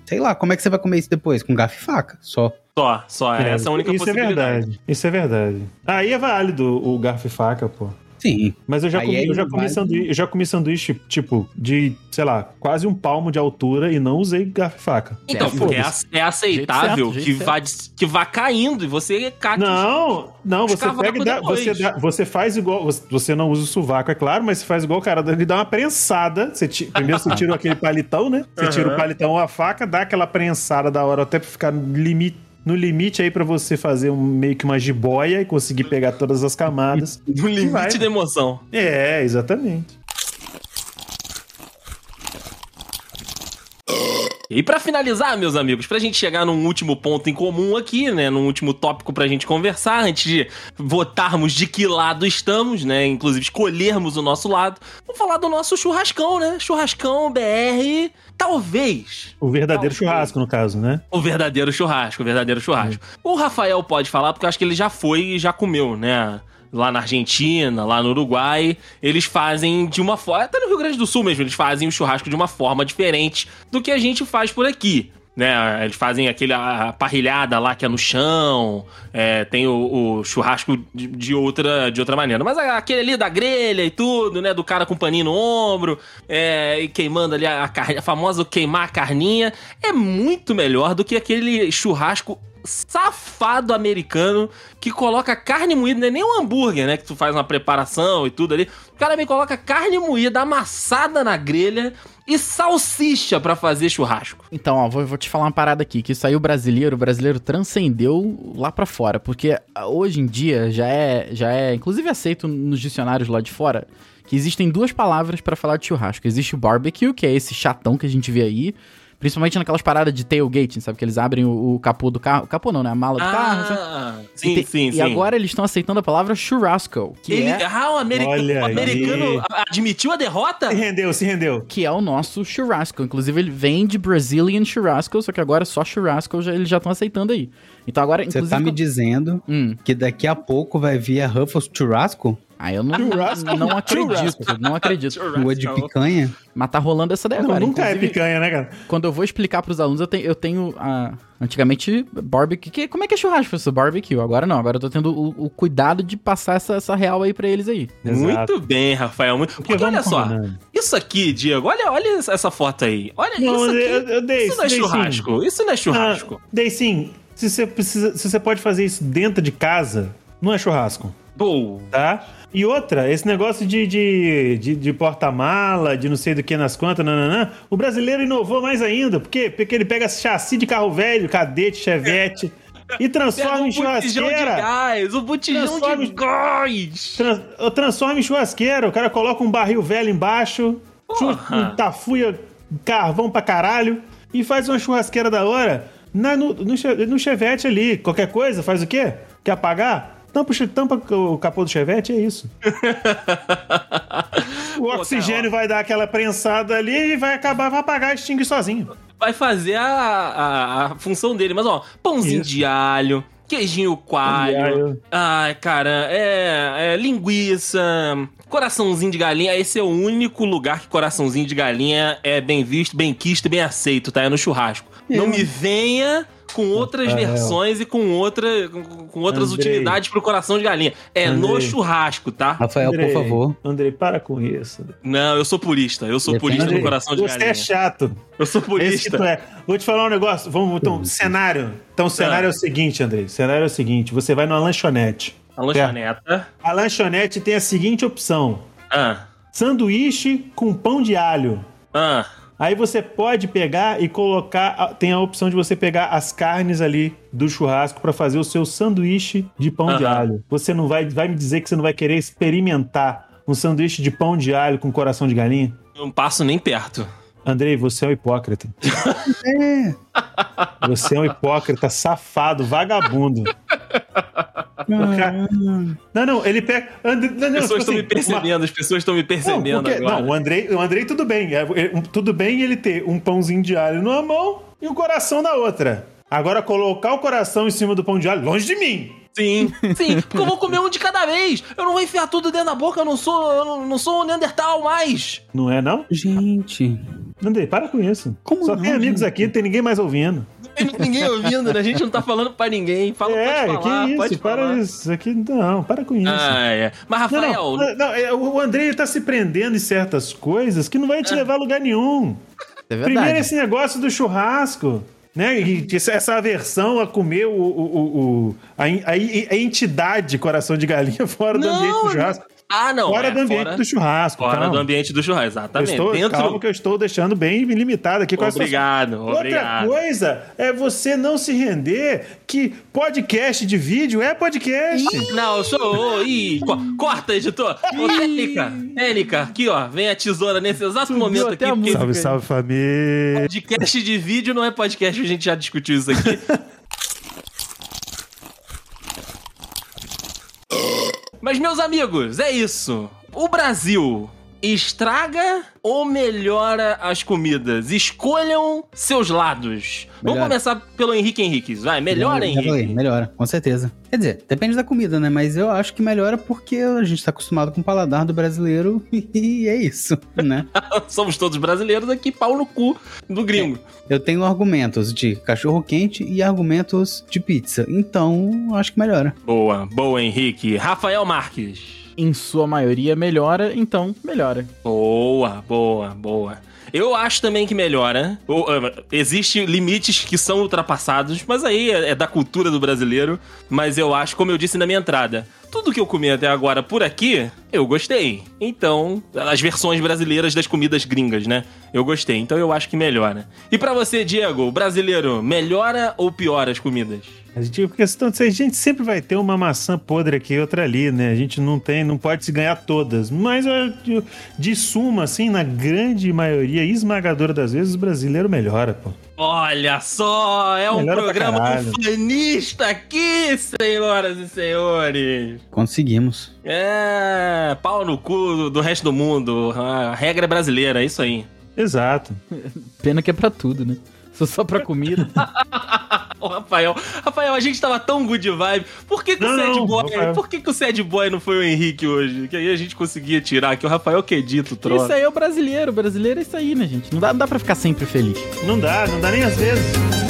sei lá, como é que você vai comer isso depois? Com garfo e faca, só. Só, só. essa é a única Isso é possibilidade. verdade. Isso é verdade. Aí é válido o garfo e faca, pô. Sim. Mas eu já, Aí comi, é eu, já comi sanduíche, eu já comi sanduíche, tipo, de, sei lá, quase um palmo de altura e não usei garfo e faca. Então, porque é, é aceitável Jeito certo, que, vá, que vá caindo e você cate Não, não, você pega e dá, você, dá- você faz igual. você- Você não usa o sovaco, é claro, mas você faz igual o cara, ele dá uma prensada. Você primeiro você tira aquele (laughs) palitão, né? Você tira o palitão ou a faca, dá aquela prensada da hora até pra ficar limite. No limite aí pra você fazer um, meio que uma jiboia e conseguir pegar todas as camadas. (laughs) no limite Vai. da emoção. É, exatamente. E pra finalizar, meus amigos, pra gente chegar num último ponto em comum aqui, né, num último tópico pra gente conversar, antes de votarmos de que lado estamos, né, inclusive escolhermos o nosso lado, vamos falar do nosso churrascão, né? Churrascão BR, talvez O verdadeiro Talvez. churrasco, no caso, né? o verdadeiro churrasco, o verdadeiro churrasco. O Rafael pode falar porque eu acho que ele já foi e já comeu, né? Lá na Argentina, lá no Uruguai, eles fazem de uma forma. Até no Rio Grande do Sul mesmo, eles fazem o churrasco de uma forma diferente do que a gente faz por aqui. Né, eles fazem aquele a parrilhada lá que é no chão, é, tem o, o churrasco de, de outra, de outra maneira. Mas aquele ali da grelha e tudo, né? Do cara com paninho no ombro, é, e queimando ali a, carne, a famosa queimar a carninha, é muito melhor do que aquele churrasco safado americano que coloca carne moída, não é nem um hambúrguer, né? Que tu faz uma preparação e tudo ali. O cara me coloca carne moída amassada na grelha e salsicha pra fazer churrasco. Então, ó, vou, vou te falar uma parada aqui, que isso aí o brasileiro, o brasileiro transcendeu lá pra fora, porque ah, hoje em dia já é, já é, inclusive aceito nos dicionários lá de fora, que existem duas palavras pra falar de churrasco. Existe o barbecue, que é esse chatão que a gente vê aí, principalmente naquelas paradas de tailgating, sabe? Que eles abrem o, o capô do carro, capô não, né? A mala do carro. sabe? Ah, E sim, tem- sim, E sim. agora eles estão aceitando a palavra churrasco, que Ele, é ah, o, Olha o aí. americano admitiu a derrota? Se rendeu, se rendeu. que é o nosso churrasco. Inclusive, ele vem de Brazilian churrasco, só que agora só churrasco já, eles já estão aceitando aí. Então agora, Você inclusive. tá me quando- dizendo Hum, que daqui a pouco vai vir a Ruffles Churrasco? Ah, eu não, Churrasco? não acredito, Churrasco. não acredito. Rua de picanha? Mas tá rolando essa daí Não, agora. nunca é Inclusive, picanha, né, cara? Quando eu vou explicar pros alunos, eu tenho, eu tenho ah, antigamente barbecue. Que, como é que é churrasco, professor? Barbecue. Agora não, agora eu tô tendo o, o cuidado de passar essa, essa real aí pra eles aí. Muito bem, Rafael. Muito... Porque Porque olha só, combinando. isso aqui, Diego, olha, olha essa foto aí. Olha Não, isso aqui. eu, eu dei isso não é dei sim. churrasco. Isso não é churrasco. Ah, Dei sim. Se você, precisa, se você pode fazer isso dentro de casa, não é churrasco, Pô, tá? E outra, esse negócio de, de, de, de porta-mala, de não sei do que nas contas, nananã, o brasileiro inovou mais ainda. Por quê? Porque ele pega chassi de carro velho, cadete, chevette, e transforma um em botijão de churrasqueira. gás, um botijão Transforma- de gás. Trans, transforma em churrasqueira. O cara coloca um barril velho embaixo, Porra. chu- tafuia carvão pra caralho e faz uma churrasqueira da hora na, no, no, no chevette ali. Qualquer coisa, faz o quê? Quer apagar? Tampa, tampa o capô do chevette, é isso. (laughs) o oxigênio vai dar aquela prensada ali e vai acabar, vai apagar e extinguir sozinho. Vai fazer a, a, a função dele. Mas, ó, pãozinho Isso. de alho, queijinho coalho. alho. Ai, cara, é, é linguiça, coraçãozinho de galinha. Esse é o único lugar que coraçãozinho de galinha é bem visto, bem quisto, bem aceito, tá? É no churrasco. Não me venha com outras Rafael. versões e com, outra, com, outras Andrei. utilidades pro coração de galinha. É no Andrei. churrasco, tá? Rafael, Andrei, por favor. Andrei, para com isso. Não, eu sou purista. Eu sou purista Andrei, no coração de você galinha. é chato. Eu sou Esse que purista. tu é. Vou te falar um negócio. Vamos, então, cenário. Então, o cenário é o seguinte, Andrei. O cenário é o seguinte: você vai numa lanchonete. A lanchoneta. A lanchonete tem a seguinte opção: Ah, sanduíche com pão de alho. ah. Aí você pode pegar e colocar. Tem a opção de você pegar as carnes ali do churrasco para fazer o seu sanduíche de pão de alho. Você não vai, vai me dizer que você não vai querer experimentar um sanduíche de pão de alho com coração de galinha? Não passo nem perto. Andrei, você é um hipócrita. (laughs) É. Você é um hipócrita, safado, vagabundo. cara- Não, não, ele pega. Andrei, não, não, As pessoas tipo estão me assim, percebendo, as pessoas estão me Não, percebendo porque- agora. não, o Andrei, o Andrei tudo bem. É, é, tudo bem ele ter um pãozinho de alho numa mão e o coração na outra. Agora, colocar o coração em cima do pão de alho, longe de mim. Sim, sim, porque eu vou comer um de cada vez. Eu não vou enfiar tudo dentro da boca, eu não sou, eu não, não sou um Neandertal mais. Não é, não? Gente. Andrei, para com isso. Como Só não, tem amigos gente? aqui, não tem ninguém mais ouvindo. Ninguém ouvindo, né? A gente não tá falando pra ninguém. Fala, é, pode falar, que isso, pode para falar. isso. Aqui, não, para com isso. Ah, é. Mas, Não, Rafael, não, não, é, o Andrei tá se prendendo em certas coisas que não vai te levar a lugar nenhum. É Primeiro esse negócio do churrasco, né? E essa- aversão a comer o, o- o- o- a, a en- a entidade coração de galinha (laughs) fora do Não, ambiente do churrasco. Ah, não. fora é, do ambiente fora, do churrasco. Fora calma. do ambiente do churrasco, Eu exatamente. estou, Dentro. Calma que eu estou deixando bem limitado aqui com as Obrigado, Outra obrigado. coisa é você não se render que podcast de vídeo é podcast. Não, eu sou. Ih, co- corta, editor. Ô, Técnica, Técnica, aqui, ó. Vem a tesoura nesse exato Subiu momento aqui. porque. Salve, salve família. podcast de vídeo não é podcast, a gente já discutiu isso aqui. (laughs) Mas, meus amigos, é isso. O Brasil estraga ou melhora as comidas? Escolham seus lados. Vamos Melhora. começar pelo Henrique Henriques. Vai, melhora, falei, Henrique. melhora, com certeza. Quer dizer, depende da comida, né? Mas eu acho que melhora porque a gente tá acostumado com o paladar do brasileiro (laughs) e é isso, né? (laughs) Somos todos brasileiros aqui, pau no cu do gringo. Eu tenho argumentos de cachorro quente e argumentos de pizza. Então, acho que melhora. Boa, boa, Henrique. Rafael Marques. Em sua maioria melhora, então melhora. Boa, boa, boa. Eu acho também que melhora. Ou, ah, Existem limites que são ultrapassados, mas aí é, é da cultura do brasileiro. Mas eu acho, como eu disse na minha entrada, tudo que eu comi até agora por aqui, eu gostei. Então, as versões brasileiras das comidas gringas, né? Eu gostei. Então eu acho que melhora. E pra você, Diego, brasileiro, melhora ou piora as comidas? A gente, questão de ser, a gente sempre vai ter uma maçã podre aqui e outra ali, né? A gente não tem, não pode se ganhar todas. Mas de suma, assim, na grande maioria esmagadora das vezes, o brasileiro melhora, pô. Olha só, é um Melhora pra programa fanista aqui, senhoras e senhores. Conseguimos. É, pau no cu do, do resto do mundo. A regra é brasileira, é isso aí. Exato. Pena que é pra tudo, né? Só só pra comida. (laughs) Ô, Rafael, Rafael, a gente tava tão good vibe. Por que, que o Não, sad não, boy, Rafael. por que, que o sad boy não foi o Henrique hoje? Que aí a gente conseguia tirar, que o Rafael que edita o troço. Isso aí é o brasileiro. O brasileiro é isso aí, né, gente? Não dá, não dá pra ficar sempre feliz. Não dá, não dá nem às vezes.